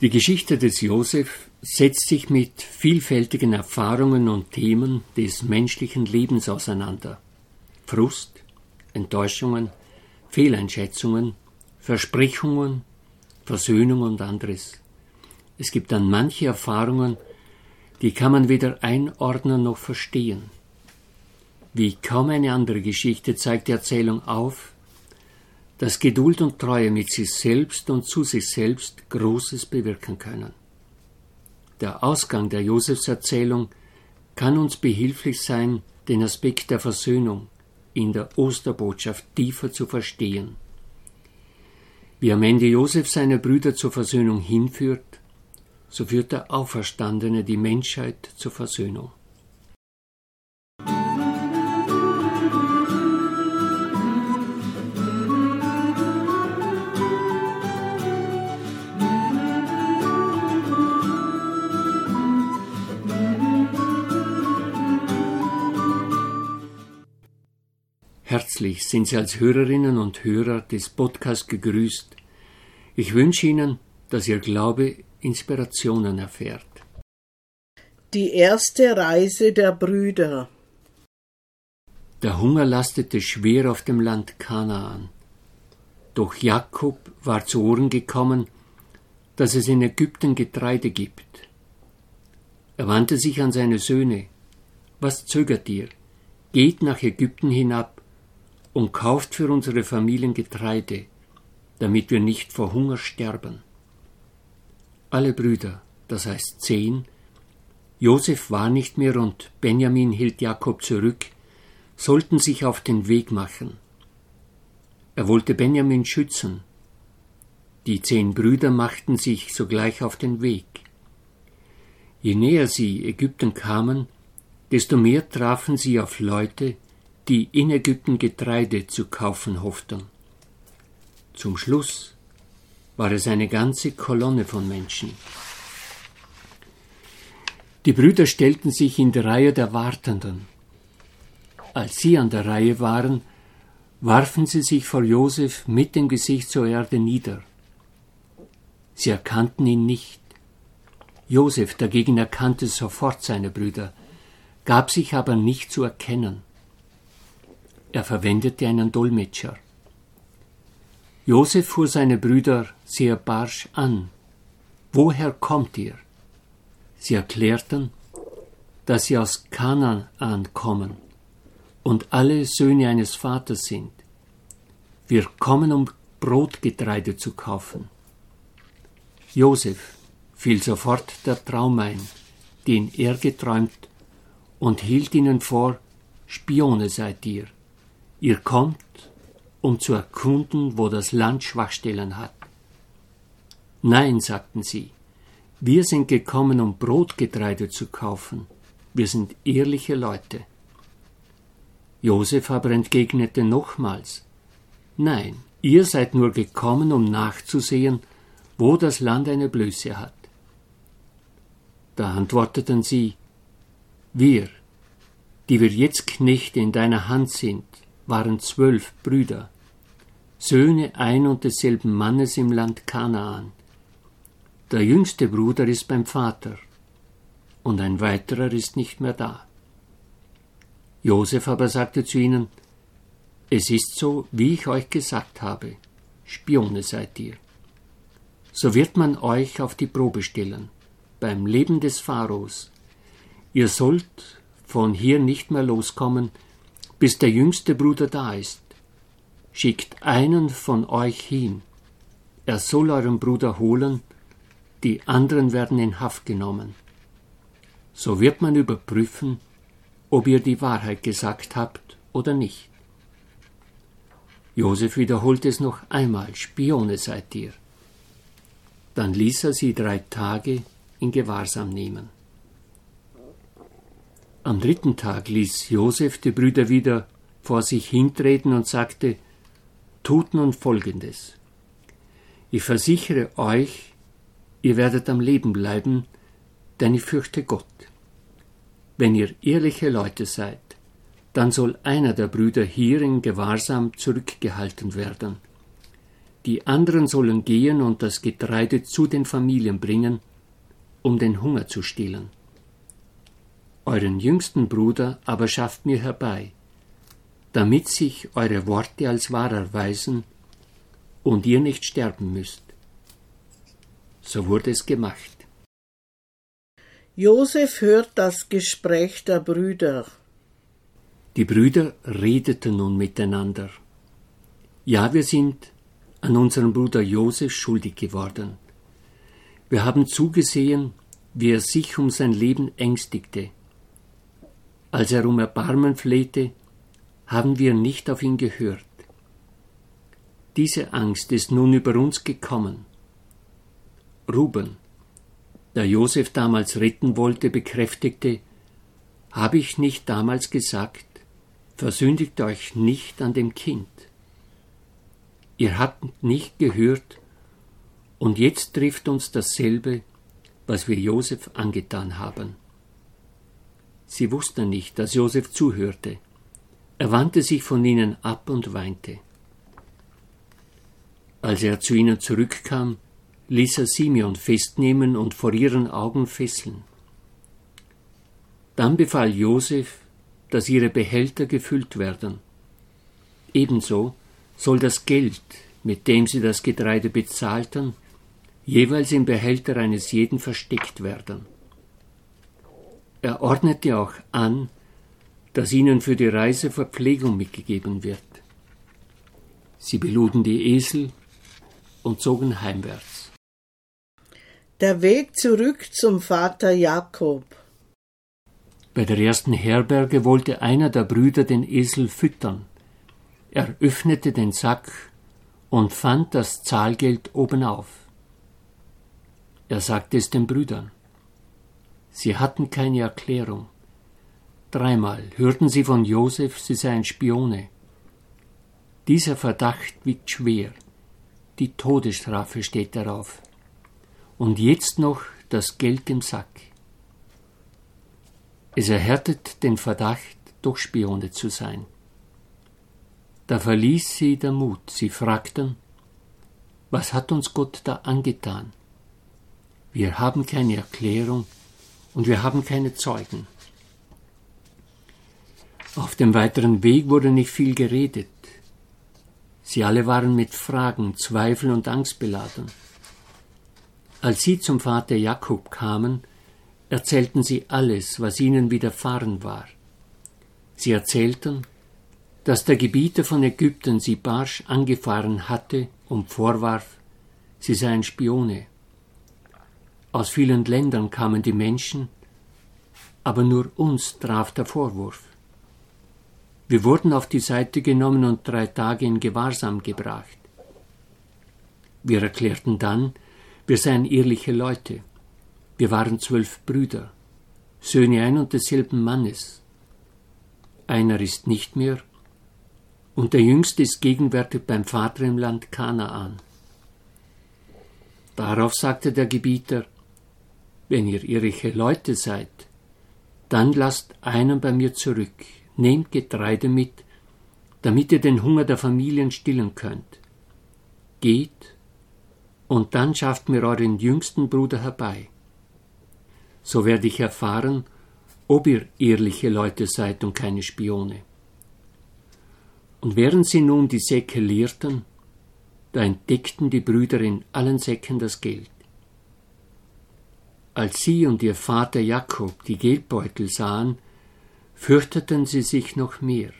Die Geschichte des Josef setzt sich mit vielfältigen Erfahrungen und Themen des menschlichen Lebens auseinander. Frust, Enttäuschungen, Fehleinschätzungen, Versprechungen, Versöhnung und anderes. Es gibt dann manche Erfahrungen, die kann man weder einordnen noch verstehen. Wie kaum eine andere Geschichte zeigt die Erzählung auf, dass Geduld und Treue mit sich selbst und zu sich selbst Großes bewirken können. Der Ausgang der Josefserzählung kann uns behilflich sein, den Aspekt der Versöhnung in der Osterbotschaft tiefer zu verstehen. Wie am Ende Josef seine Brüder zur Versöhnung hinführt, so führt der Auferstandene die Menschheit zur Versöhnung. Sind Sie als Hörerinnen und Hörer des Podcasts gegrüßt. Ich wünsche Ihnen, dass Ihr Glaube Inspirationen erfährt. Die erste Reise der Brüder. Der Hunger lastete schwer auf dem Land Kanaan. Doch Jakob war zu Ohren gekommen, dass es in Ägypten Getreide gibt. Er wandte sich an seine Söhne. Was zögert ihr? Geht nach Ägypten hinab und kauft für unsere Familien Getreide, damit wir nicht vor Hunger sterben. Alle Brüder, das heißt zehn, Josef war nicht mehr und Benjamin hielt Jakob zurück, sollten sich auf den Weg machen. Er wollte Benjamin schützen. Die zehn Brüder machten sich sogleich auf den Weg. Je näher sie Ägypten kamen, desto mehr trafen sie auf Leute, die in Ägypten Getreide zu kaufen hofften. Zum Schluss war es eine ganze Kolonne von Menschen. Die Brüder stellten sich in die Reihe der Wartenden. Als sie an der Reihe waren, warfen sie sich vor Josef mit dem Gesicht zur Erde nieder. Sie erkannten ihn nicht. Josef dagegen erkannte sofort seine Brüder, gab sich aber nicht zu erkennen. Er verwendete einen Dolmetscher. Josef fuhr seine Brüder sehr barsch an. Woher kommt ihr? Sie erklärten, dass sie aus Kanaan kommen und alle Söhne eines Vaters sind. Wir kommen, um Brotgetreide zu kaufen. Josef fiel sofort der Traum ein, den er geträumt, und hielt ihnen vor, Spione seid ihr. Ihr kommt, um zu erkunden, wo das Land Schwachstellen hat. Nein, sagten sie, wir sind gekommen, um Brotgetreide zu kaufen. Wir sind ehrliche Leute. Josef aber entgegnete nochmals, Nein, ihr seid nur gekommen, um nachzusehen, wo das Land eine Blöße hat. Da antworteten sie, Wir, die wir jetzt Knechte in deiner Hand sind, waren zwölf Brüder, Söhne ein und desselben Mannes im Land Kanaan. Der jüngste Bruder ist beim Vater, und ein weiterer ist nicht mehr da. Josef aber sagte zu ihnen, Es ist so, wie ich euch gesagt habe, Spione seid ihr. So wird man euch auf die Probe stellen, beim Leben des Pharaos. Ihr sollt von hier nicht mehr loskommen, bis der jüngste Bruder da ist. Schickt einen von euch hin. Er soll euren Bruder holen, die anderen werden in Haft genommen. So wird man überprüfen, ob ihr die Wahrheit gesagt habt oder nicht. Josef wiederholt es noch einmal, Spione seid ihr. Dann ließ er sie drei Tage in Gewahrsam nehmen. Am dritten Tag ließ Josef die Brüder wieder vor sich hintreten und sagte, Tut nun Folgendes. Ich versichere euch, ihr werdet am Leben bleiben, denn ich fürchte Gott. Wenn ihr ehrliche Leute seid, dann soll einer der Brüder hier in Gewahrsam zurückgehalten werden. Die anderen sollen gehen und das Getreide zu den Familien bringen, um den Hunger zu stillen. Euren jüngsten Bruder aber schafft mir herbei, damit sich eure Worte als wahr erweisen und ihr nicht sterben müsst. So wurde es gemacht. Josef hört das Gespräch der Brüder. Die Brüder redeten nun miteinander. Ja, wir sind an unserem Bruder Josef schuldig geworden. Wir haben zugesehen, wie er sich um sein Leben ängstigte. Als er um Erbarmen flehte, haben wir nicht auf ihn gehört. Diese Angst ist nun über uns gekommen. Ruben, der Josef damals retten wollte, bekräftigte, habe ich nicht damals gesagt, versündigt euch nicht an dem Kind. Ihr habt nicht gehört, und jetzt trifft uns dasselbe, was wir Josef angetan haben. Sie wussten nicht, dass Josef zuhörte. Er wandte sich von ihnen ab und weinte. Als er zu ihnen zurückkam, ließ er Simeon festnehmen und vor ihren Augen fesseln. Dann befahl Josef, dass ihre Behälter gefüllt werden. Ebenso soll das Geld, mit dem sie das Getreide bezahlten, jeweils im Behälter eines jeden versteckt werden. Er ordnete auch an, dass ihnen für die Reise Verpflegung mitgegeben wird. Sie beluden die Esel und zogen heimwärts. Der Weg zurück zum Vater Jakob. Bei der ersten Herberge wollte einer der Brüder den Esel füttern. Er öffnete den Sack und fand das Zahlgeld obenauf. Er sagte es den Brüdern. Sie hatten keine Erklärung. Dreimal hörten sie von Josef, sie seien Spione. Dieser Verdacht wiegt schwer. Die Todesstrafe steht darauf und jetzt noch das Geld im Sack. Es erhärtet den Verdacht, doch Spione zu sein. Da verließ sie der Mut. Sie fragten, was hat uns Gott da angetan? Wir haben keine Erklärung und wir haben keine Zeugen. Auf dem weiteren Weg wurde nicht viel geredet. Sie alle waren mit Fragen, Zweifeln und Angst beladen. Als sie zum Vater Jakob kamen, erzählten sie alles, was ihnen widerfahren war. Sie erzählten, dass der Gebieter von Ägypten sie barsch angefahren hatte und vorwarf, sie seien Spione. Aus vielen Ländern kamen die Menschen, aber nur uns traf der Vorwurf. Wir wurden auf die Seite genommen und drei Tage in Gewahrsam gebracht. Wir erklärten dann, wir seien ehrliche Leute. Wir waren zwölf Brüder, Söhne ein und desselben Mannes. Einer ist nicht mehr, und der jüngste ist gegenwärtig beim Vater im Land Kanaan. Darauf sagte der Gebieter, wenn ihr ehrliche Leute seid, dann lasst einen bei mir zurück, nehmt Getreide mit, damit ihr den Hunger der Familien stillen könnt. Geht und dann schafft mir euren jüngsten Bruder herbei. So werde ich erfahren, ob ihr ehrliche Leute seid und keine Spione. Und während sie nun die Säcke leerten, da entdeckten die Brüder in allen Säcken das Geld. Als sie und ihr Vater Jakob die Geldbeutel sahen, fürchteten sie sich noch mehr.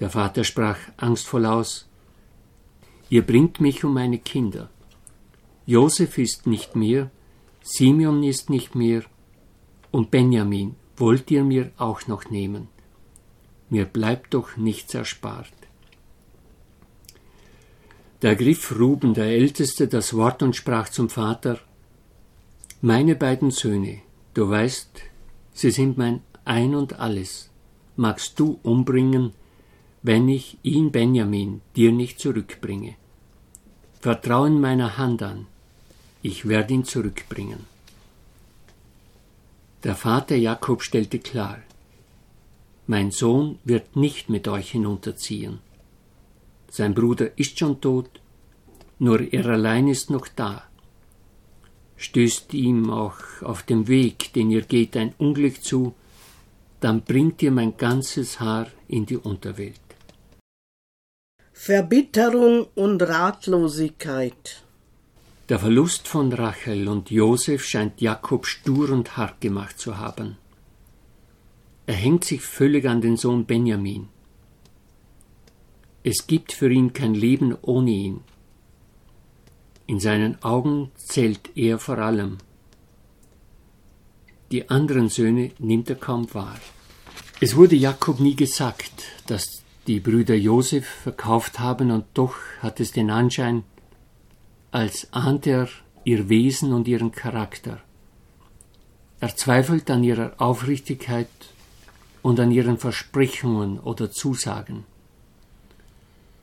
Der Vater sprach angstvoll aus Ihr bringt mich um meine Kinder. Josef ist nicht mehr, Simeon ist nicht mehr, und Benjamin wollt ihr mir auch noch nehmen. Mir bleibt doch nichts erspart. Da ergriff Ruben, der Älteste, das Wort und sprach zum Vater, Meine beiden Söhne, du weißt, sie sind mein Ein und alles. Magst du umbringen, wenn ich ihn Benjamin dir nicht zurückbringe? Vertrau in meiner Hand an, ich werde ihn zurückbringen. Der Vater Jakob stellte klar, mein Sohn wird nicht mit euch hinunterziehen. sein Bruder ist schon tot, nur er allein ist noch da. Stößt ihm auch auf dem Weg, den ihr geht, ein Unglück zu, dann bringt ihr mein ganzes Haar in die Unterwelt. Verbitterung und Ratlosigkeit. Der Verlust von Rachel und Josef scheint Jakob stur und hart gemacht zu haben. Er hängt sich völlig an den Sohn Benjamin. Es gibt für ihn kein Leben ohne ihn. In seinen Augen zählt er vor allem. Die anderen Söhne nimmt er kaum wahr. Es wurde Jakob nie gesagt, dass die Brüder Josef verkauft haben, und doch hat es den Anschein, als ahnt er ihr Wesen und ihren Charakter. Er zweifelt an ihrer Aufrichtigkeit und an ihren Versprechungen oder Zusagen.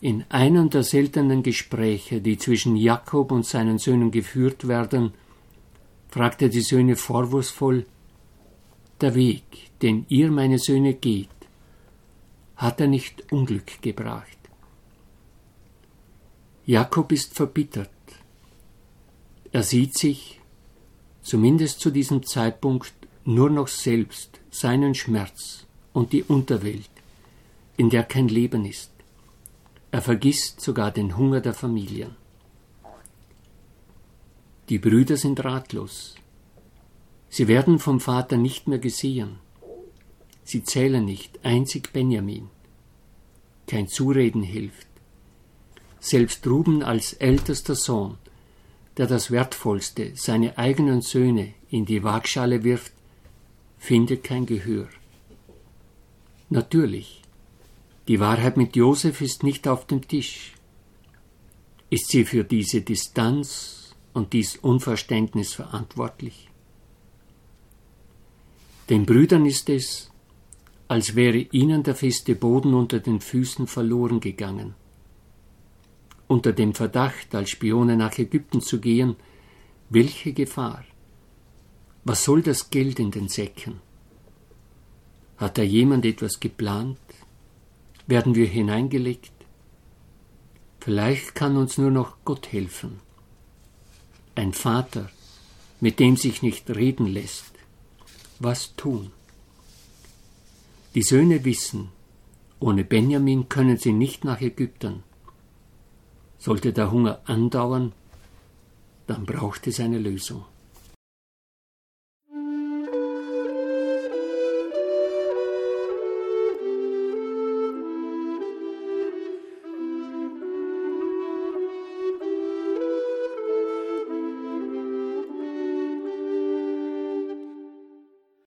In einem der seltenen Gespräche, die zwischen Jakob und seinen Söhnen geführt werden, fragt er die Söhne vorwurfsvoll Der Weg, den ihr, meine Söhne, geht, hat er nicht Unglück gebracht. Jakob ist verbittert. Er sieht sich, zumindest zu diesem Zeitpunkt, nur noch selbst, seinen Schmerz und die Unterwelt, in der kein Leben ist. Er vergisst sogar den Hunger der Familien. Die Brüder sind ratlos. Sie werden vom Vater nicht mehr gesehen. Sie zählen nicht, einzig Benjamin. Kein Zureden hilft. Selbst Ruben als ältester Sohn, der das Wertvollste, seine eigenen Söhne, in die Waagschale wirft, findet kein Gehör. Natürlich, die Wahrheit mit Josef ist nicht auf dem Tisch. Ist sie für diese Distanz und dies Unverständnis verantwortlich? Den Brüdern ist es, als wäre ihnen der feste Boden unter den Füßen verloren gegangen. Unter dem Verdacht, als Spione nach Ägypten zu gehen, welche Gefahr? Was soll das Geld in den Säcken? Hat da jemand etwas geplant? Werden wir hineingelegt? Vielleicht kann uns nur noch Gott helfen. Ein Vater, mit dem sich nicht reden lässt. Was tun? Die Söhne wissen, ohne Benjamin können sie nicht nach Ägypten. Sollte der Hunger andauern, dann braucht es eine Lösung.